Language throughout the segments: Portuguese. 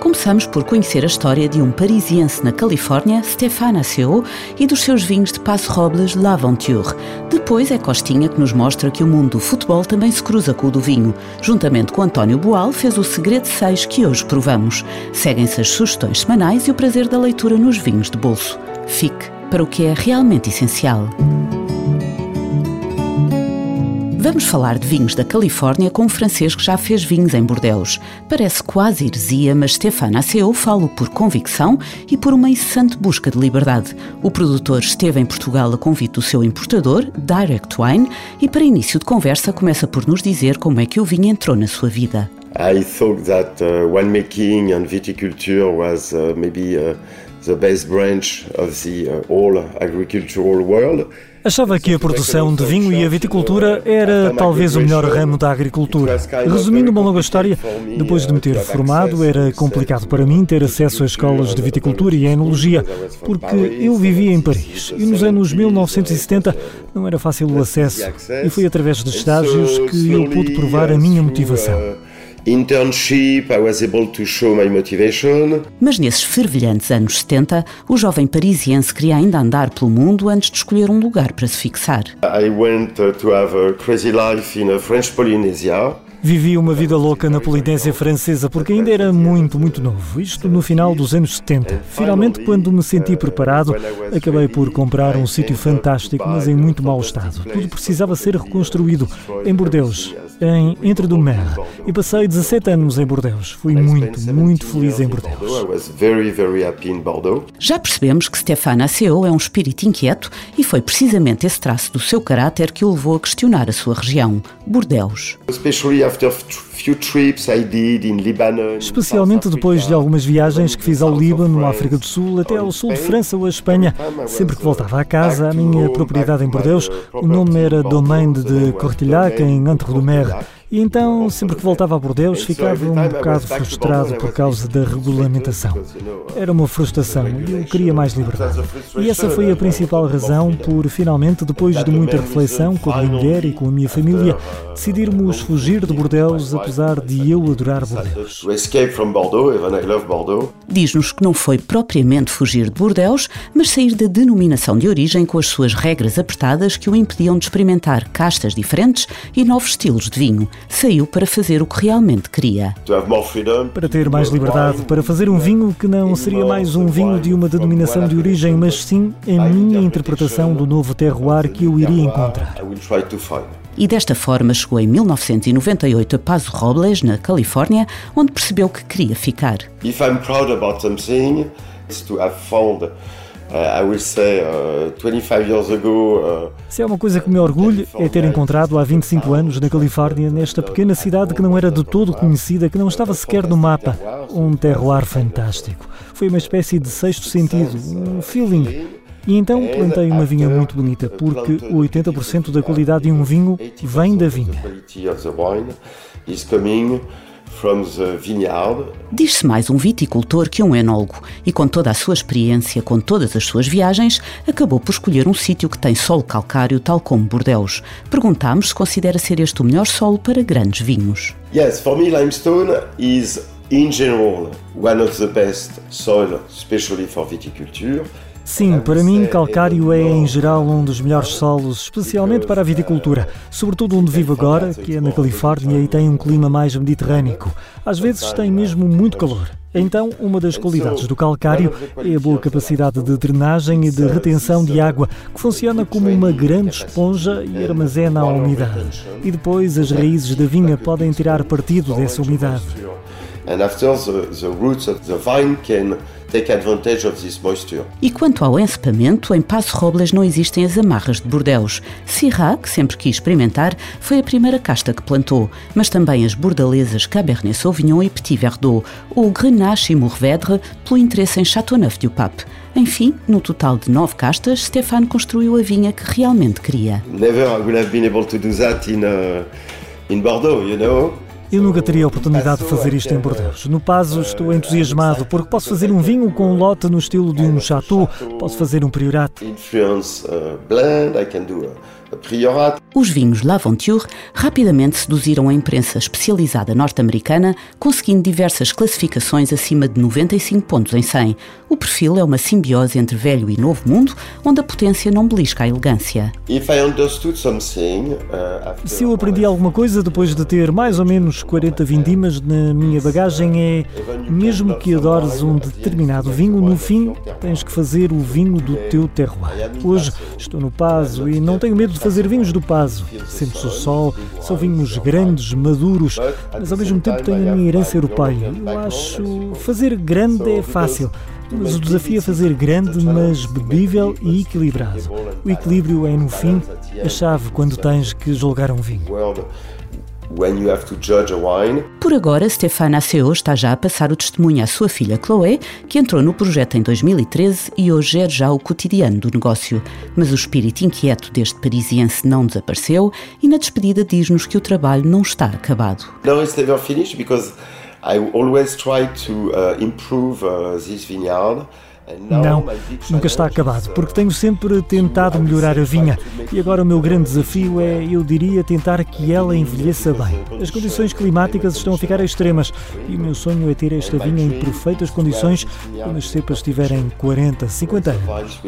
Começamos por conhecer a história de um parisiense na Califórnia, Stéphane Asseo, e dos seus vinhos de Passo Robles L'Aventure. Depois é Costinha que nos mostra que o mundo do futebol também se cruza com o do vinho. Juntamente com António Boal, fez o Segredo 6 que hoje provamos. Seguem-se as sugestões semanais e o prazer da leitura nos vinhos de bolso. Fique para o que é realmente essencial. Vamos falar de vinhos da Califórnia com um francês que já fez vinhos em Bordeaux. Parece quase heresia, mas Stéphane Asseo fala por convicção e por uma incessante busca de liberdade. O produtor esteve em Portugal a convite do seu importador, Direct Wine, e para início de conversa começa por nos dizer como é que o vinho entrou na sua vida. I thought that uh, winemaking and viticulture was uh, maybe uh, the best branch of the agricultural world. Achava que a produção de vinho e a viticultura era talvez o melhor ramo da agricultura. Resumindo uma longa história, depois de me ter formado, era complicado para mim ter acesso a escolas de viticultura e enologia, porque eu vivia em Paris e nos anos 1970 não era fácil o acesso e foi através de estágios que eu pude provar a minha motivação internship, I was able to show my motivation. Mas nesses fervilhantes anos 70, o jovem parisiense queria ainda andar pelo mundo antes de escolher um lugar para se fixar. I went uh, to have a crazy life in a French Polynesia. Vivi uma vida louca na Polinésia Francesa porque ainda era muito, muito novo. Isto no final dos anos 70. Finalmente, quando me senti preparado, acabei por comprar um sítio fantástico, mas em muito mau estado. Tudo precisava ser reconstruído. Em Bordeaux, em Entre do Mer. E passei 17 anos em Bordeaux. Fui muito, muito feliz em Bordeaux. Já percebemos que Stéphane Asseo é um espírito inquieto e foi precisamente esse traço do seu caráter que o levou a questionar a sua região, Bordeaux. Especialmente depois de algumas viagens que fiz ao Líbano, à África do Sul, até ao sul de França ou à Espanha. Sempre que voltava à casa, a minha propriedade em Bordeaux, o nome era Domaine de Cortillac, em Entre-du-Mer. E então, sempre que voltava a Bordeaux, ficava um bocado frustrado por causa da regulamentação. Era uma frustração e eu queria mais liberdade. E essa foi a principal razão por, finalmente, depois de muita reflexão com a minha mulher e com a minha família, decidirmos fugir de Bordeaux, apesar de eu adorar Bordeaux. Diz-nos que não foi propriamente fugir de Bordeaux, mas sair da denominação de origem com as suas regras apertadas que o impediam de experimentar castas diferentes e novos estilos de vinho saiu para fazer o que realmente queria. Para ter mais liberdade, para fazer um vinho que não seria mais um vinho de uma denominação de origem, mas sim a minha interpretação do novo terroir que eu iria encontrar. E desta forma chegou em 1998 a Paso Robles, na Califórnia, onde percebeu que queria ficar. If I'm proud about something, it's to have found Uh, uh, Se é uma coisa que me orgulho é ter encontrado há 25 anos na Califórnia, nesta pequena cidade que não era de todo conhecida, que não estava sequer no mapa, um terroir fantástico. Foi uma espécie de sexto sentido, um feeling. E então plantei uma vinha muito bonita, porque 80% da qualidade de um vinho vem da vinha. Diz-se mais um viticultor que um enólogo e, com toda a sua experiência, com todas as suas viagens, acabou por escolher um sítio que tem solo calcário, tal como Bordeaux. Perguntámos se considera ser este o melhor solo para grandes vinhos. Yes, for me limestone is in general one of the best soil, especially for viticulture. Sim, para mim, calcário é em geral um dos melhores solos, especialmente para a viticultura, sobretudo onde vivo agora, que é na Califórnia e tem um clima mais mediterrâneo. Às vezes tem mesmo muito calor. Então, uma das qualidades do calcário é a boa capacidade de drenagem e de retenção de água, que funciona como uma grande esponja e armazena a umidade. E depois as raízes da vinha podem tirar partido dessa umidade. E quanto ao encepamento, em Passo Robles não existem as amarras de Bordeus. Syrah, que sempre quis experimentar, foi a primeira casta que plantou, mas também as bordalesas Cabernet Sauvignon e Petit Verdot, ou Grenache e Mourvedre, pelo interesse em Châteauneuf-du-Pape. Enfim, no total de nove castas, Stéphane construiu a vinha que realmente queria. Never I would have been able to do that in, uh, in Bordeaux, you know. Eu nunca teria a oportunidade de fazer isto em Bordeaux. No Paso estou entusiasmado porque posso fazer um vinho com um lote no estilo de um chateau, posso fazer um priorato. Influence uh, blend, I can do priorat. Os vinhos L'Aventure rapidamente seduziram a imprensa especializada norte-americana, conseguindo diversas classificações acima de 95 pontos em 100. O perfil é uma simbiose entre velho e novo mundo, onde a potência não belisca a elegância. If I understood something, after Se eu aprendi alguma coisa depois de ter mais ou menos 40 vindimas na minha bagagem é mesmo que adores um determinado vinho, no fim tens que fazer o vinho do teu terroir. Hoje estou no Paso e não tenho medo de fazer vinhos do Paso. Sentes o sol, são vinhos grandes, maduros, mas ao mesmo tempo tenho a minha herança europeia. Eu acho fazer grande é fácil. Mas o desafio é fazer grande, mas bebível e equilibrado. O equilíbrio é, no fim, a chave quando tens que julgar um vinho. When you have to judge a wine. Por agora, Stéphane Asseo está já a passar o testemunho à sua filha Chloé, que entrou no projeto em 2013 e hoje gera já o cotidiano do negócio. Mas o espírito inquieto deste parisiense não desapareceu e na despedida diz-nos que o trabalho não está acabado. No, it's never finished because I always try to uh, improve uh, this vineyard. Não, nunca está acabado, porque tenho sempre tentado melhorar a vinha. E agora o meu grande desafio é, eu diria, tentar que ela envelheça bem. As condições climáticas estão a ficar extremas e o meu sonho é ter esta vinha em perfeitas condições quando as cepas tiverem 40, 50 anos.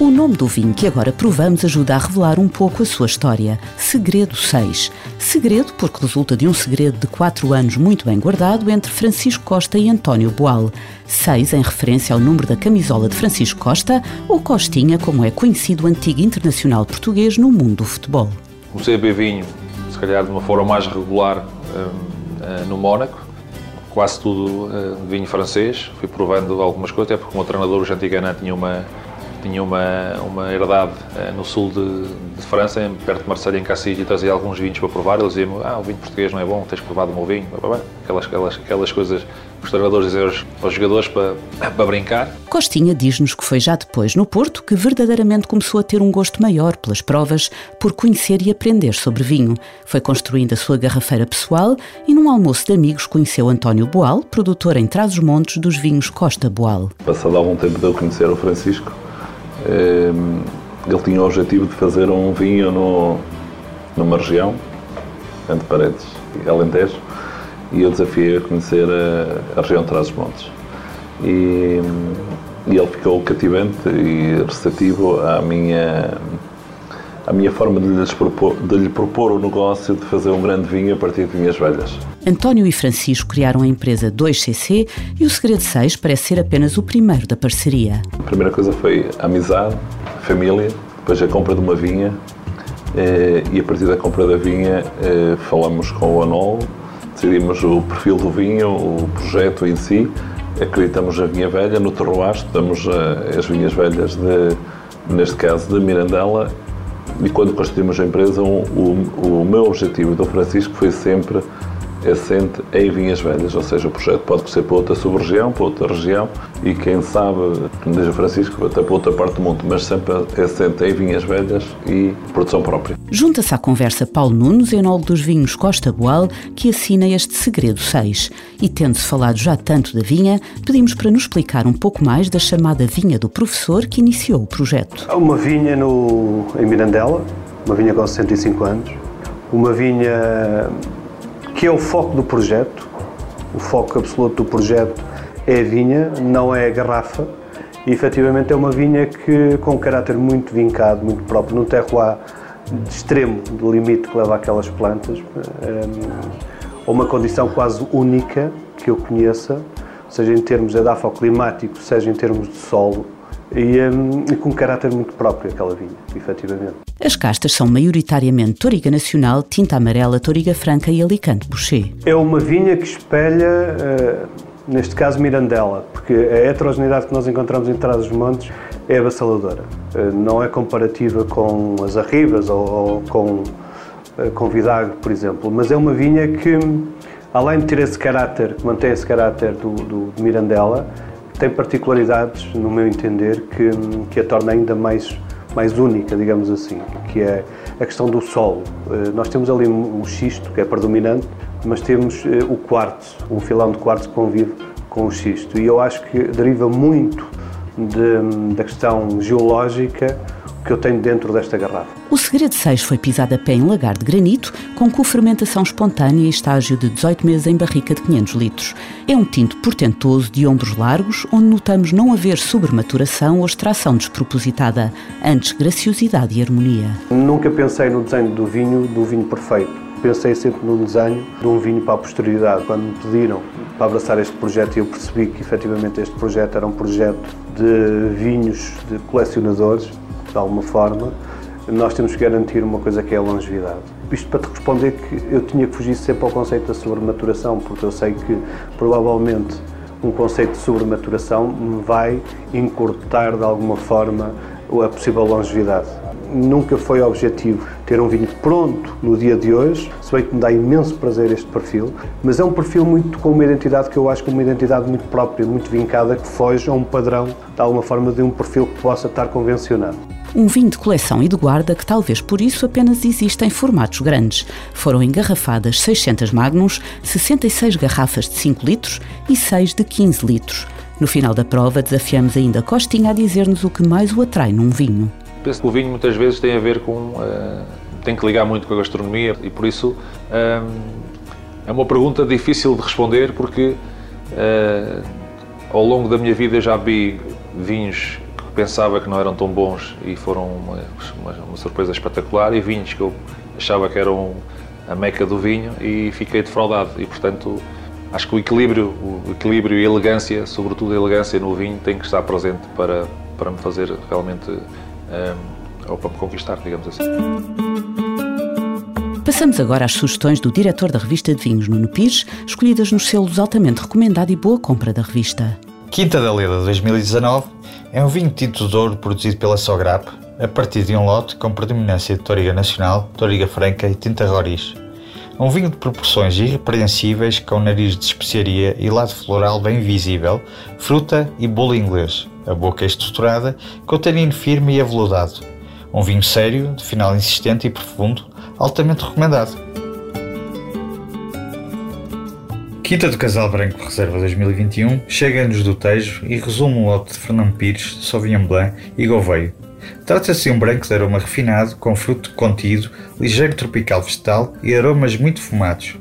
O nome do vinho que agora provamos ajuda a revelar um pouco a sua história. Segredo 6. Segredo porque resulta de um segredo de 4 anos muito bem guardado entre Francisco Costa e António Boal. 6 em referência ao número da camisola de Francisco Costa, ou Costinha, como é conhecido o antigo internacional português no mundo do futebol. Comecei a beber vinho, se calhar de uma forma mais regular, hum, eh, no Mónaco. Quase tudo eh, vinho francês. Fui provando algumas coisas, até porque o meu treinador, o Jean Tigana, tinha uma, tinha uma, uma herdade eh, no sul de, de França, em- perto de Marselha, em Cassis, e trazia alguns vinhos para provar. Ele dizia-me: Ah, o vinho português não é bom, tens provado o meu vinho. Aquelas, aquelas, aquelas coisas que os treinadores dizem aos, aos jogadores para, para brincar. Costinha diz-nos que foi já depois, no Porto, que verdadeiramente começou a ter um gosto maior pelas provas, por conhecer e aprender sobre vinho. Foi construindo a sua garrafeira pessoal e, num almoço de amigos, conheceu António Boal, produtor em Trás-os-Montes dos vinhos Costa Boal. Passado algum tempo de eu conhecer o Francisco, ele tinha o objetivo de fazer um vinho no, numa região, entre Paredes e Alentejo, e eu desafiei a conhecer a, a região de Trás-os-Montes. E, e ele ficou cativante e receptivo à minha, à minha forma de, lhes propor, de lhe propor o negócio de fazer um grande vinho a partir de vinhas velhas. António e Francisco criaram a empresa 2CC e o Segredo 6 parece ser apenas o primeiro da parceria. A primeira coisa foi a amizade, a família, depois a compra de uma vinha eh, e a partir da compra da vinha eh, falamos com o Anol, decidimos o perfil do vinho, o projeto em si, acreditamos na vinha velha, no terroir, estudamos eh, as vinhas velhas, de, neste caso de Mirandela e quando constituímos a empresa, um, o, o meu objetivo do Francisco foi sempre assente em vinhas velhas, ou seja, o projeto pode ser para outra sub-região, para outra região e quem sabe, como diz o Francisco, até para outra parte do mundo, mas sempre assente em vinhas velhas e produção própria. Junta-se à conversa Paulo Nunes, enólogo dos vinhos Costa Boal, que assina este Segredo 6. E tendo-se falado já tanto da vinha, pedimos para nos explicar um pouco mais da chamada vinha do professor que iniciou o projeto. Há uma vinha no, em Mirandela, uma vinha com 65 anos, uma vinha que é o foco do projeto, o foco absoluto do projeto é a vinha, não é a garrafa, e efetivamente é uma vinha que, com um caráter muito vincado, muito próprio, num terroir de extremo, do limite que leva aquelas plantas, a uma condição quase única que eu conheça, seja em termos de edafoclimático, seja em termos de solo, e, um, e, com um caráter muito próprio, aquela vinha, efetivamente. As castas são maioritariamente Toriga Nacional, Tinta Amarela, Toriga Franca e Alicante Boucher. É uma vinha que espelha, uh, neste caso, Mirandela, porque a heterogeneidade que nós encontramos em trás dos montes é avassaladora. Uh, não é comparativa com as Arribas ou, ou com, uh, com Vidagro, por exemplo, mas é uma vinha que, além de ter esse caráter, que mantém esse caráter do, do, do Mirandela, tem particularidades, no meu entender, que, que a torna ainda mais, mais única, digamos assim, que é a questão do solo. Eh, nós temos ali o xisto, que é predominante, mas temos eh, o quartzo, um filão de quartzo que convive com o xisto. E eu acho que deriva muito de, da questão geológica que eu tenho dentro desta garrafa. O Segredo 6 foi pisado a pé em lagar de granito, com cofermentação espontânea e estágio de 18 meses em barrica de 500 litros. É um tinto portentoso de ombros largos, onde notamos não haver sobrematuração ou extração despropositada, antes graciosidade e harmonia. Nunca pensei no desenho do vinho, do vinho perfeito. Pensei sempre no desenho de um vinho para a posterioridade. Quando me pediram para abraçar este projeto, eu percebi que efetivamente este projeto era um projeto de vinhos de colecionadores de alguma forma, nós temos que garantir uma coisa que é a longevidade. Isto para te responder que eu tinha que fugir sempre ao conceito da sobrematuração, porque eu sei que provavelmente um conceito de sobrematuração me vai encurtar de alguma forma a possível longevidade. Nunca foi objetivo ter um vinho pronto no dia de hoje, se bem que me dá imenso prazer este perfil, mas é um perfil muito com uma identidade que eu acho que é uma identidade muito própria, muito vincada, que foge a um padrão, de alguma forma, de um perfil que possa estar convencionado. Um vinho de coleção e de guarda que talvez por isso apenas exista em formatos grandes. Foram engarrafadas 600 magnums, 66 garrafas de 5 litros e 6 de 15 litros. No final da prova, desafiamos ainda Costinha a dizer-nos o que mais o atrai num vinho. Penso que o vinho muitas vezes tem a ver com. Uh, tem que ligar muito com a gastronomia e por isso uh, é uma pergunta difícil de responder porque uh, ao longo da minha vida já vi vinhos pensava que não eram tão bons e foram uma, uma, uma surpresa espetacular e vinhos que eu achava que eram a meca do vinho e fiquei defraudado e portanto acho que o equilíbrio, o equilíbrio e a elegância, sobretudo a elegância no vinho tem que estar presente para, para me fazer realmente um, ou para me conquistar, digamos assim. Passamos agora às sugestões do diretor da revista de vinhos, Nuno Pires, escolhidas nos selos altamente recomendado e boa compra da revista. Quinta da Leda 2019 é um vinho tinto de ouro produzido pela Sograp a partir de um lote com predominância de Toriga Nacional, Toriga Franca e Tinta Roriz. Um vinho de proporções irrepreensíveis com nariz de especiaria e lado floral bem visível, fruta e bolo inglês, a boca estruturada, com tanino firme e aveludado. Um vinho sério, de final insistente e profundo, altamente recomendado. Quinta do Casal Branco Reserva 2021 chega-nos do Tejo e resume um lote de Fernando Pires, Sauvignon Blanc e Gouveio. Trata-se de um branco de aroma refinado, com fruto contido, ligeiro tropical vegetal e aromas muito fumados.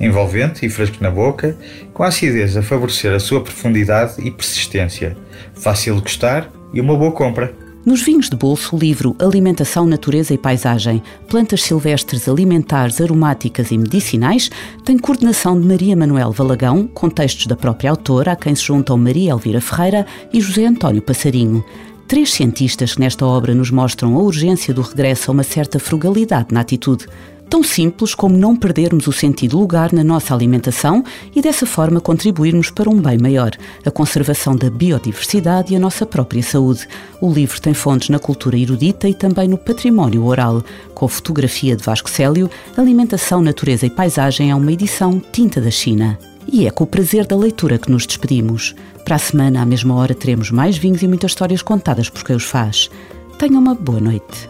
Envolvente e fresco na boca, com acidez a favorecer a sua profundidade e persistência. Fácil de gostar e uma boa compra. Nos vinhos de bolso, o livro Alimentação, Natureza e Paisagem, Plantas Silvestres Alimentares, Aromáticas e Medicinais, tem coordenação de Maria Manuel Valagão, com textos da própria autora, a quem se juntam Maria Elvira Ferreira e José António Passarinho. Três cientistas que nesta obra nos mostram a urgência do regresso a uma certa frugalidade na atitude. Tão simples como não perdermos o sentido lugar na nossa alimentação e dessa forma contribuirmos para um bem maior, a conservação da biodiversidade e a nossa própria saúde. O livro tem fontes na cultura erudita e também no património oral. Com fotografia de Vasco Célio, Alimentação, Natureza e Paisagem é uma edição Tinta da China. E é com o prazer da leitura que nos despedimos. Para a semana, à mesma hora, teremos mais vinhos e muitas histórias contadas por quem os faz. Tenha uma boa noite.